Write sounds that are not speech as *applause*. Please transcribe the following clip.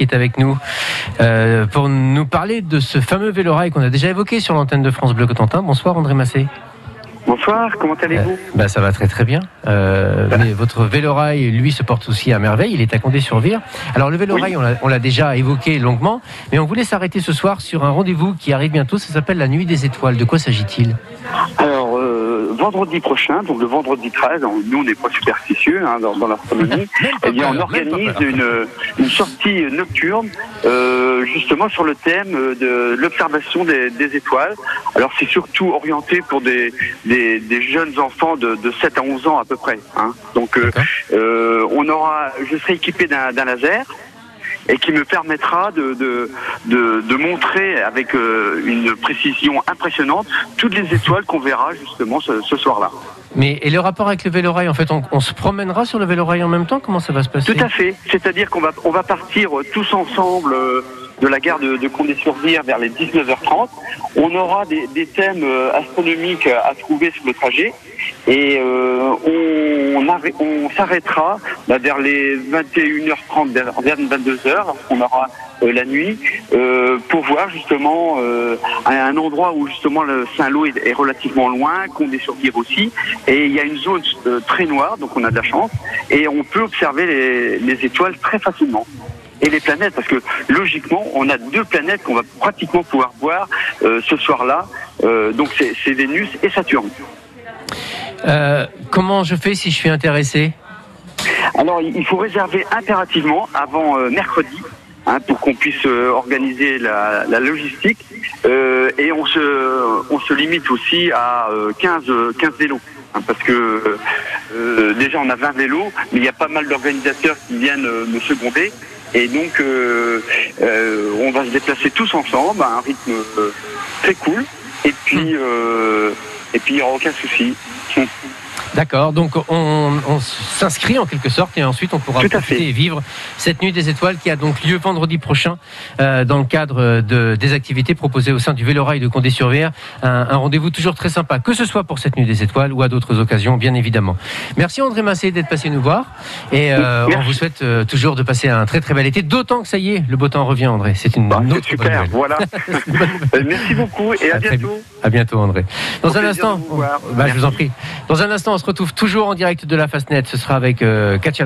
qui est avec nous euh, pour nous parler de ce fameux vélorail qu'on a déjà évoqué sur l'antenne de France Bleu Cotentin. Bonsoir André Massé. Bonsoir, comment allez-vous bah, Ça va très très bien. Euh, mais votre vélorail, lui, se porte aussi à merveille. Il est à Condé-sur-Vire. Alors le vélorail, on l'a- on l'a déjà évoqué longuement, mais on voulait s'arrêter ce soir sur un rendez-vous qui arrive bientôt. Ça s'appelle la Nuit des Étoiles. De quoi s'agit-il? Alors, euh, vendredi prochain, donc le vendredi 13, on- nous on n'est pas superstitieux hein, dans, dans l'astronomie, *laughs* eh bien on organise peur. une, une sortie nocturne euh, justement sur le thème de l'observation des, des étoiles. Alors c'est surtout orienté pour des, des, des jeunes enfants de, de 7 à 11 ans à peu près. hein. Donc euh, euh, on aura, je serai équipé d'un laser et qui me permettra de, de, de, de montrer avec euh, une précision impressionnante toutes les étoiles qu'on verra justement ce, ce soir-là. Mais et le rapport avec le vélorail, en fait, on, on se promènera sur le vélorail en même temps? Comment ça va se passer? Tout à fait. C'est-à-dire qu'on va, on va partir euh, tous ensemble euh, de la gare de, Condé-sur-Vire vers les 19h30. On aura des, thèmes euh, astronomiques à trouver sur le trajet. Et euh, on, arrê- on s'arrêtera bah, vers les 21h30, vers vers 22h, on aura euh, la nuit, euh, pour voir justement euh, un, endroit où justement le Saint-Lô est, relativement loin, Condé-sur-Vire aussi. Et il y a une zone euh, très noire, donc on a de la chance. Et on peut observer les étoiles très facilement. Et les planètes, parce que logiquement, on a deux planètes qu'on va pratiquement pouvoir voir euh, ce soir-là. Euh, donc c'est Vénus et Saturne. Euh, Comment je fais si je suis intéressé? Alors il faut réserver impérativement avant mercredi. hein, pour qu'on puisse organiser la, la logistique et on se on se limite aussi à euh, 15 euh, 15 vélos hein, parce que euh, déjà on a 20 vélos mais il y a pas mal d'organisateurs qui viennent euh, me seconder et donc euh, euh, on va se déplacer tous ensemble à un rythme euh, très cool et puis euh, et puis il n'y aura aucun souci. D'accord, donc on, on s'inscrit en quelque sorte et ensuite on pourra profiter et vivre cette nuit des étoiles qui a donc lieu vendredi prochain euh, dans le cadre de, des activités proposées au sein du Vélorail de Condé-sur-Vire. Un, un rendez-vous toujours très sympa, que ce soit pour cette nuit des étoiles ou à d'autres occasions, bien évidemment. Merci André Massé d'être passé nous voir et euh, on vous souhaite euh, toujours de passer un très très bel été, d'autant que ça y est, le beau temps revient André. C'est une Bah, autre bonne super, voilà. *laughs* Merci beaucoup et à, bientôt. À bientôt André. Dans un instant, vous bah, je vous en prie. Dans un instant, on se retrouve toujours en direct de la Fastnet. Ce sera avec euh, Katia.